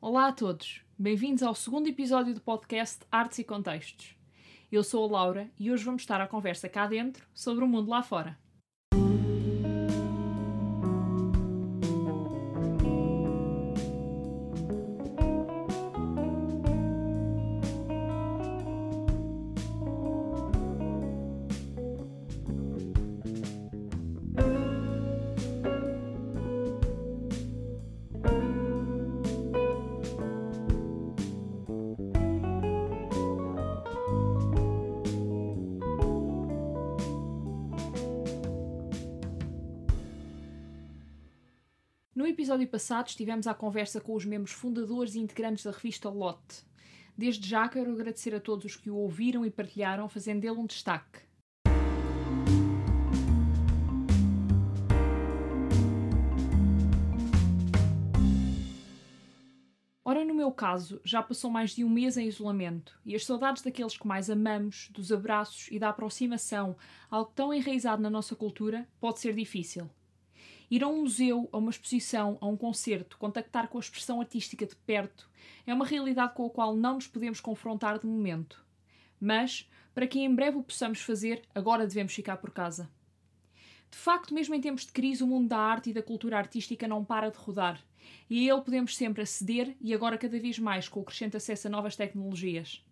Olá a todos, bem-vindos ao segundo episódio do podcast Artes e Contextos. Eu sou a Laura e hoje vamos estar à conversa cá dentro sobre o mundo lá fora. Episódio passado estivemos à conversa com os membros fundadores e integrantes da revista Lote. Desde já quero agradecer a todos os que o ouviram e partilharam, fazendo dele um destaque. Ora, no meu caso, já passou mais de um mês em isolamento e as saudades daqueles que mais amamos, dos abraços e da aproximação, algo tão enraizado na nossa cultura, pode ser difícil. Ir a um museu, a uma exposição, a um concerto, contactar com a expressão artística de perto, é uma realidade com a qual não nos podemos confrontar de momento. Mas, para que em breve o possamos fazer, agora devemos ficar por casa. De facto, mesmo em tempos de crise, o mundo da arte e da cultura artística não para de rodar, e a ele podemos sempre aceder e agora cada vez mais com o crescente acesso a novas tecnologias.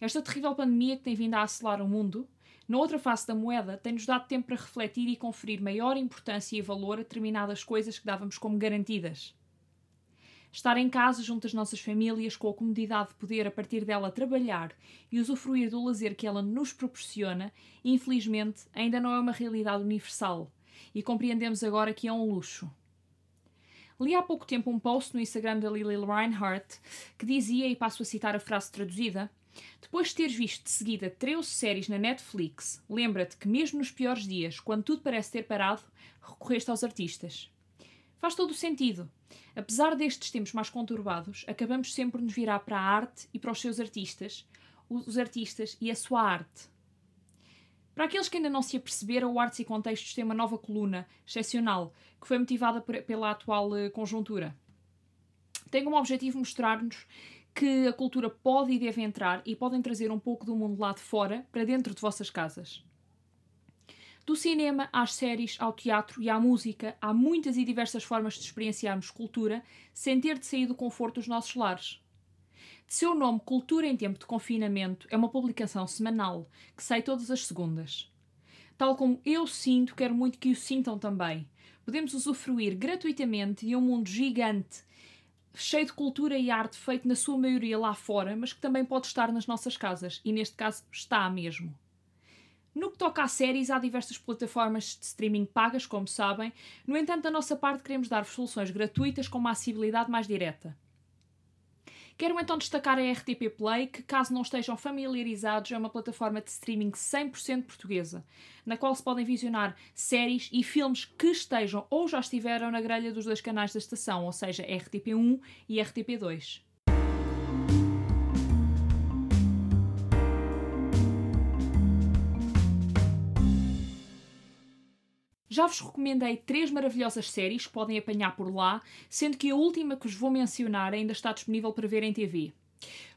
Esta terrível pandemia que tem vindo a acelar o mundo, na outra face da moeda, tem-nos dado tempo para refletir e conferir maior importância e valor a determinadas coisas que dávamos como garantidas. Estar em casa junto às nossas famílias, com a comodidade de poder a partir dela trabalhar e usufruir do lazer que ela nos proporciona, infelizmente ainda não é uma realidade universal e compreendemos agora que é um luxo. Li há pouco tempo um post no Instagram da Lily Reinhardt que dizia, e passo a citar a frase traduzida: Depois de teres visto de seguida 13 séries na Netflix, lembra-te que, mesmo nos piores dias, quando tudo parece ter parado, recorreste aos artistas. Faz todo o sentido. Apesar destes tempos mais conturbados, acabamos sempre por nos virar para a arte e para os seus artistas, os artistas e a sua arte. Para aqueles que ainda não se aperceberam, o Artes e Contextos tem uma nova coluna, excepcional, que foi motivada por, pela atual uh, conjuntura. Tem como objetivo mostrar-nos que a cultura pode e deve entrar e podem trazer um pouco do mundo lá de fora para dentro de vossas casas. Do cinema às séries, ao teatro e à música, há muitas e diversas formas de experienciarmos cultura sem ter de sair do conforto dos nossos lares. De seu nome Cultura em Tempo de Confinamento é uma publicação semanal que sai todas as segundas. Tal como eu sinto, quero muito que o sintam também. Podemos usufruir gratuitamente de um mundo gigante, cheio de cultura e arte feito na sua maioria lá fora, mas que também pode estar nas nossas casas, e neste caso está mesmo. No que toca a séries, há diversas plataformas de streaming pagas, como sabem. No entanto, da nossa parte, queremos dar-vos soluções gratuitas com uma acessibilidade mais direta. Quero então destacar a RTP Play, que, caso não estejam familiarizados, é uma plataforma de streaming 100% portuguesa, na qual se podem visionar séries e filmes que estejam ou já estiveram na grelha dos dois canais da estação, ou seja, RTP1 e RTP2. Já vos recomendei três maravilhosas séries que podem apanhar por lá, sendo que a última que vos vou mencionar ainda está disponível para ver em TV.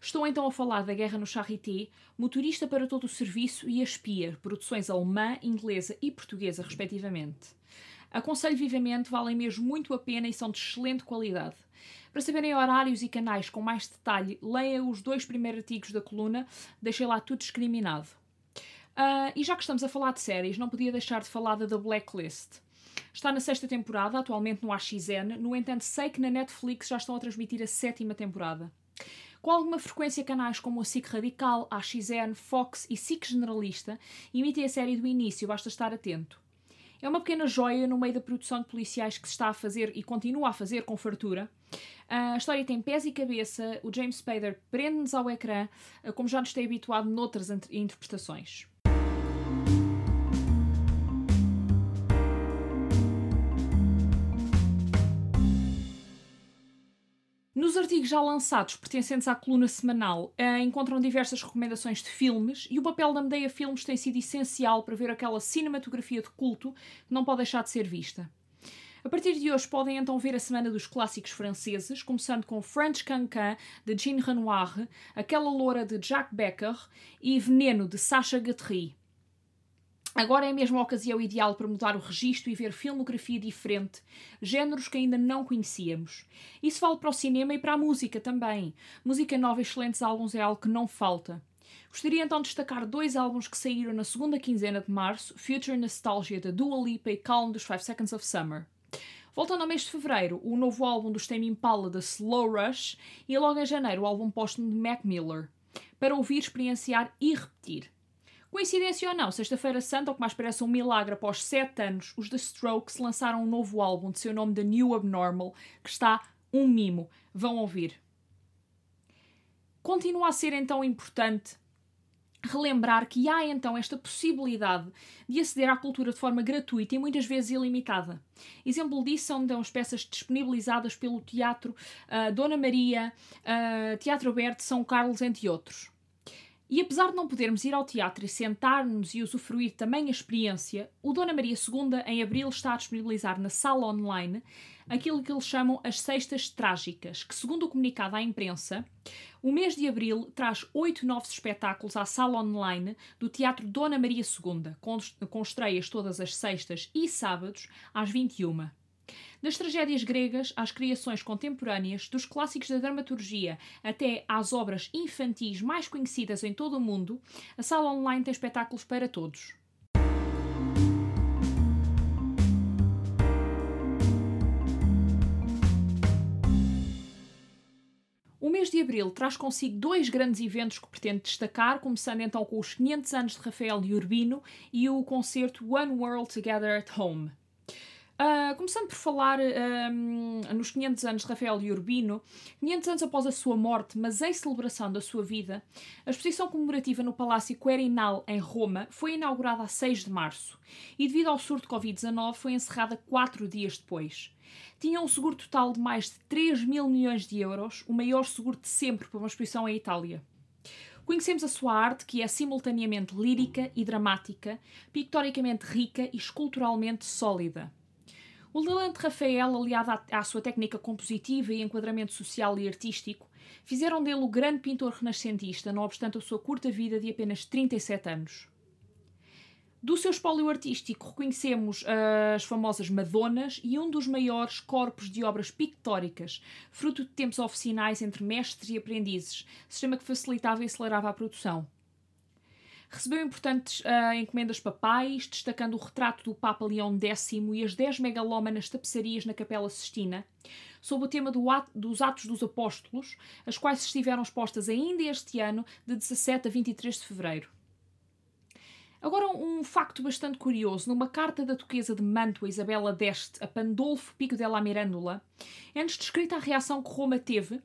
Estou então a falar da Guerra no Charité, Motorista para todo o Serviço e A Espia, produções alemã, inglesa e portuguesa, respectivamente. Aconselho vivamente, valem mesmo muito a pena e são de excelente qualidade. Para saberem horários e canais com mais detalhe, leia os dois primeiros artigos da coluna, deixei lá tudo discriminado. Uh, e já que estamos a falar de séries, não podia deixar de falar da The Blacklist. Está na sexta temporada, atualmente no AXN, no entanto, sei que na Netflix já estão a transmitir a sétima temporada. Com alguma frequência, canais como a SIC Radical, AXN, Fox e SIC Generalista emitem a série do início, basta estar atento. É uma pequena joia no meio da produção de policiais que se está a fazer e continua a fazer com fartura. A história tem pés e cabeça, o James Spader prende-nos ao ecrã, como já nos tem habituado noutras interpretações. Nos artigos já lançados, pertencentes à coluna semanal, uh, encontram diversas recomendações de filmes e o papel da Medeia Filmes tem sido essencial para ver aquela cinematografia de culto que não pode deixar de ser vista. A partir de hoje podem então ver a Semana dos Clássicos Franceses, começando com French Cancan, de Jean Renoir, Aquela Loura, de Jacques Becker e Veneno, de Sacha Guitry. Agora é mesmo a ocasião ideal para mudar o registro e ver filmografia diferente, géneros que ainda não conhecíamos. Isso vale para o cinema e para a música também. Música nova e excelentes álbuns é algo que não falta. Gostaria então de destacar dois álbuns que saíram na segunda quinzena de março, Future Nostalgia da Dua Lipa e Calm dos 5 Seconds of Summer. Voltando ao mês de fevereiro, o novo álbum dos Tame Impala da Slow Rush e logo em janeiro o álbum póstumo de Mac Miller, para ouvir, experienciar e repetir. Coincidência ou não, Sexta-feira Santa, ou que mais parece um milagre, após sete anos, os The Strokes lançaram um novo álbum de seu nome The New Abnormal, que está um mimo. Vão ouvir. Continua a ser então importante relembrar que há então esta possibilidade de aceder à cultura de forma gratuita e muitas vezes ilimitada. Exemplo disso são então as peças disponibilizadas pelo Teatro uh, Dona Maria, uh, Teatro Aberto São Carlos, entre outros. E apesar de não podermos ir ao teatro e sentar-nos e usufruir também a experiência, o Dona Maria II, em abril, está a disponibilizar na sala online aquilo que eles chamam as Sextas Trágicas, que, segundo o comunicado à imprensa, o mês de abril traz oito novos espetáculos à sala online do Teatro Dona Maria II, com, com estreias todas as sextas e sábados às 21 das tragédias gregas às criações contemporâneas, dos clássicos da dramaturgia até às obras infantis mais conhecidas em todo o mundo, a sala online tem espetáculos para todos. O mês de abril traz consigo dois grandes eventos que pretende destacar, começando então com os 500 anos de Rafael de Urbino e o concerto One World Together at Home. Uh, começando por falar nos 500 anos de Rafael de Urbino, 500 anos após a sua morte, mas em celebração da sua vida, a exposição comemorativa no Palácio Querinal, em Roma, foi inaugurada a 6 de março e, devido ao surto de Covid-19, foi encerrada quatro dias depois. Tinha um seguro total de mais de 3 mil milhões de euros, o maior seguro de sempre para uma exposição em Itália. Conhecemos a sua arte, que é simultaneamente lírica e dramática, pictoricamente rica e esculturalmente sólida. O de Rafael, aliado à, à sua técnica compositiva e enquadramento social e artístico, fizeram dele o grande pintor renascentista, não obstante a sua curta vida de apenas 37 anos. Do seu espólio artístico reconhecemos uh, as famosas Madonas e um dos maiores corpos de obras pictóricas, fruto de tempos oficinais entre mestres e aprendizes, sistema que facilitava e acelerava a produção. Recebeu importantes uh, encomendas papais, destacando o retrato do Papa Leão X e as dez megalómanas tapeçarias na Capela Sistina, sob o tema do dos Atos dos Apóstolos, as quais estiveram expostas ainda este ano, de 17 a 23 de fevereiro. Agora, um facto bastante curioso: numa carta da Duquesa de Mantua, Isabela d'Este, a Pandolfo Pico della Mirandola, é-nos descrita a reação que Roma teve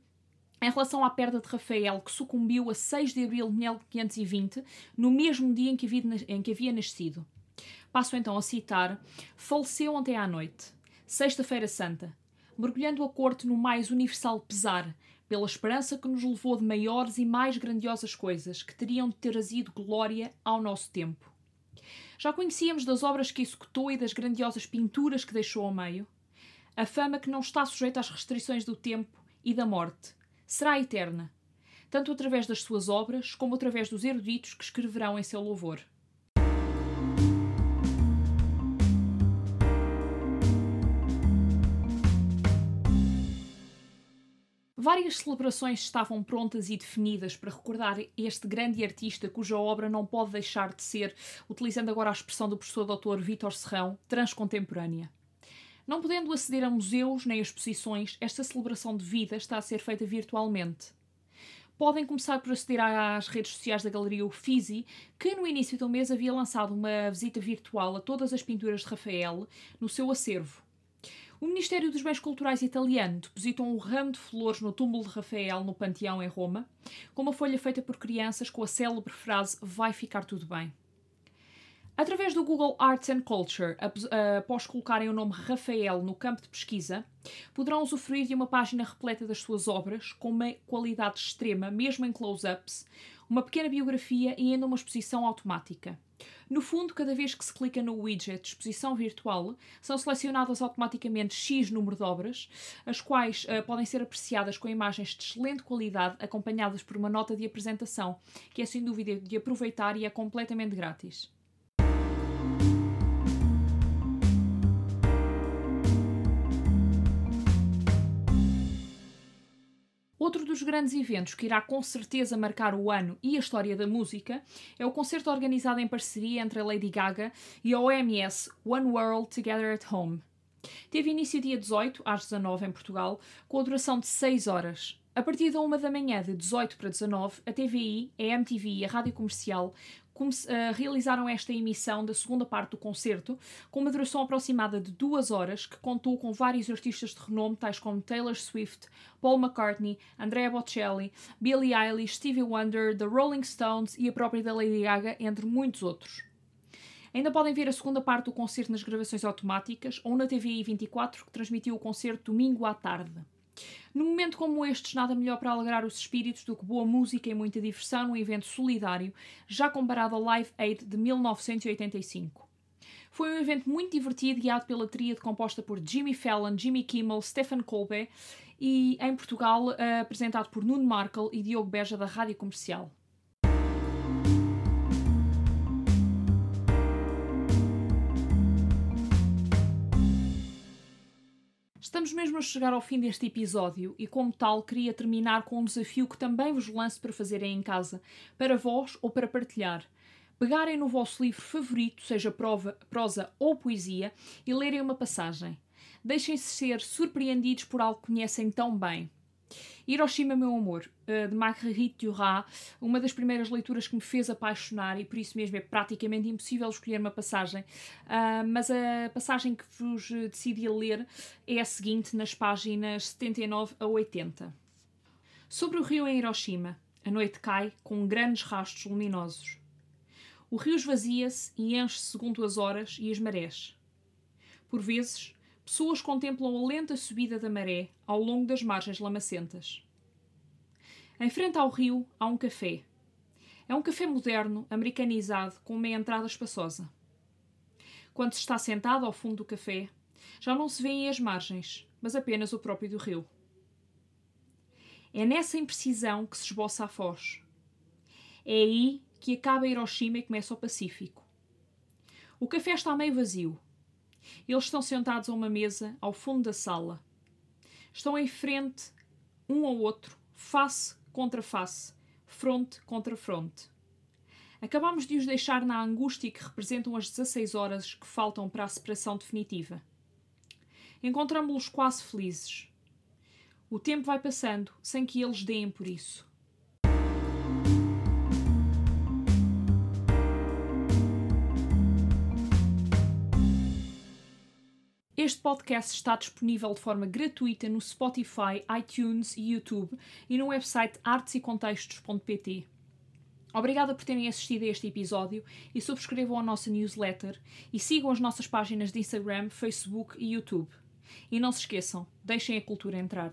em relação à perda de Rafael, que sucumbiu a 6 de abril de 1520, no mesmo dia em que havia, nascido. Passo então a citar: Faleceu ontem à noite, Sexta-feira Santa, mergulhando a corte no mais universal pesar, pela esperança que nos levou de maiores e mais grandiosas coisas que teriam de ter trazido glória ao nosso tempo. Já conhecíamos das obras que executou e das grandiosas pinturas que deixou ao meio. A fama que não está sujeita às restrições do tempo e da morte será eterna, tanto através das suas obras como através dos eruditos que escreverão em seu louvor. Várias celebrações estavam prontas e definidas para recordar este grande artista cuja obra não pode deixar de ser, utilizando agora a expressão do professor Dr. Vítor Serrão, transcontemporânea. Não podendo aceder a museus nem a exposições, esta celebração de vida está a ser feita virtualmente. Podem começar por aceder às redes sociais da Galeria Uffizi, que no início do mês havia lançado uma visita virtual a todas as pinturas de Rafael no seu acervo. O Ministério dos Bens Culturais italiano depositou um ramo de flores no túmulo de Rafael no Panteão em Roma, com uma folha feita por crianças com a célebre frase Vai ficar tudo bem. Através do Google Arts and Culture, após colocarem o nome Rafael no campo de pesquisa, poderão usufruir de uma página repleta das suas obras, com uma qualidade extrema, mesmo em close-ups, uma pequena biografia e ainda uma exposição automática. No fundo, cada vez que se clica no widget exposição virtual, são selecionadas automaticamente X número de obras, as quais uh, podem ser apreciadas com imagens de excelente qualidade, acompanhadas por uma nota de apresentação, que é sem dúvida de aproveitar e é completamente grátis. Outro dos grandes eventos que irá com certeza marcar o ano e a história da música é o concerto organizado em parceria entre a Lady Gaga e a OMS One World Together at Home. Teve início dia 18 às 19 em Portugal, com a duração de 6 horas. A partir da 1 da manhã de 18 para 19, a TVI, a MTV e a Rádio Comercial uh, realizaram esta emissão da segunda parte do concerto, com uma duração aproximada de duas horas, que contou com vários artistas de renome, tais como Taylor Swift, Paul McCartney, Andrea Bocelli, Billie Eilish, Stevie Wonder, The Rolling Stones e a própria da Lady Gaga, entre muitos outros. Ainda podem ver a segunda parte do concerto nas gravações automáticas ou na TVI 24, que transmitiu o concerto domingo à tarde. Num momento como estes, nada melhor para alegrar os espíritos do que boa música e muita diversão num evento solidário, já comparado ao Live Aid de 1985. Foi um evento muito divertido, guiado pela tríade composta por Jimmy Fallon, Jimmy Kimmel, Stephen Colbert e, em Portugal, eh, apresentado por Nuno Markle e Diogo Beja da Rádio Comercial. Estamos mesmo a chegar ao fim deste episódio e, como tal, queria terminar com um desafio que também vos lanço para fazerem em casa, para vós ou para partilhar. Pegarem no vosso livro favorito, seja prova, prosa ou poesia, e lerem uma passagem. Deixem-se ser surpreendidos por algo que conhecem tão bem. Hiroshima, meu amor, eh, de Marguerite Duras, uma das primeiras leituras que me fez apaixonar e por isso mesmo é praticamente impossível escolher uma passagem, uh, mas a passagem que vos decidi ler é a seguinte, nas páginas 79 a 80. Sobre o rio em Hiroshima, a noite cai com grandes rastros luminosos. O rio esvazia-se e enche segundo as horas e as marés. Por vezes, pessoas contemplam a lenta subida da maré ao longo das margens lamacentas. Em frente ao rio há um café. É um café moderno, americanizado, com uma entrada espaçosa. Quando se está sentado ao fundo do café, já não se vêem as margens, mas apenas o próprio do rio. É nessa imprecisão que se esboça a foz. É aí que acaba Hiroshima e começa o Pacífico. O café está meio vazio, eles estão sentados a uma mesa ao fundo da sala. Estão em frente um ao outro, face contra face, fronte contra fronte. Acabamos de os deixar na angústia que representam as 16 horas que faltam para a separação definitiva. Encontramos-los quase felizes. O tempo vai passando sem que eles deem por isso. Este podcast está disponível de forma gratuita no Spotify, iTunes e YouTube e no website artescontextos.pt. Obrigada por terem assistido a este episódio e subscrevam a nossa newsletter e sigam as nossas páginas de Instagram, Facebook e YouTube. E não se esqueçam, deixem a cultura entrar.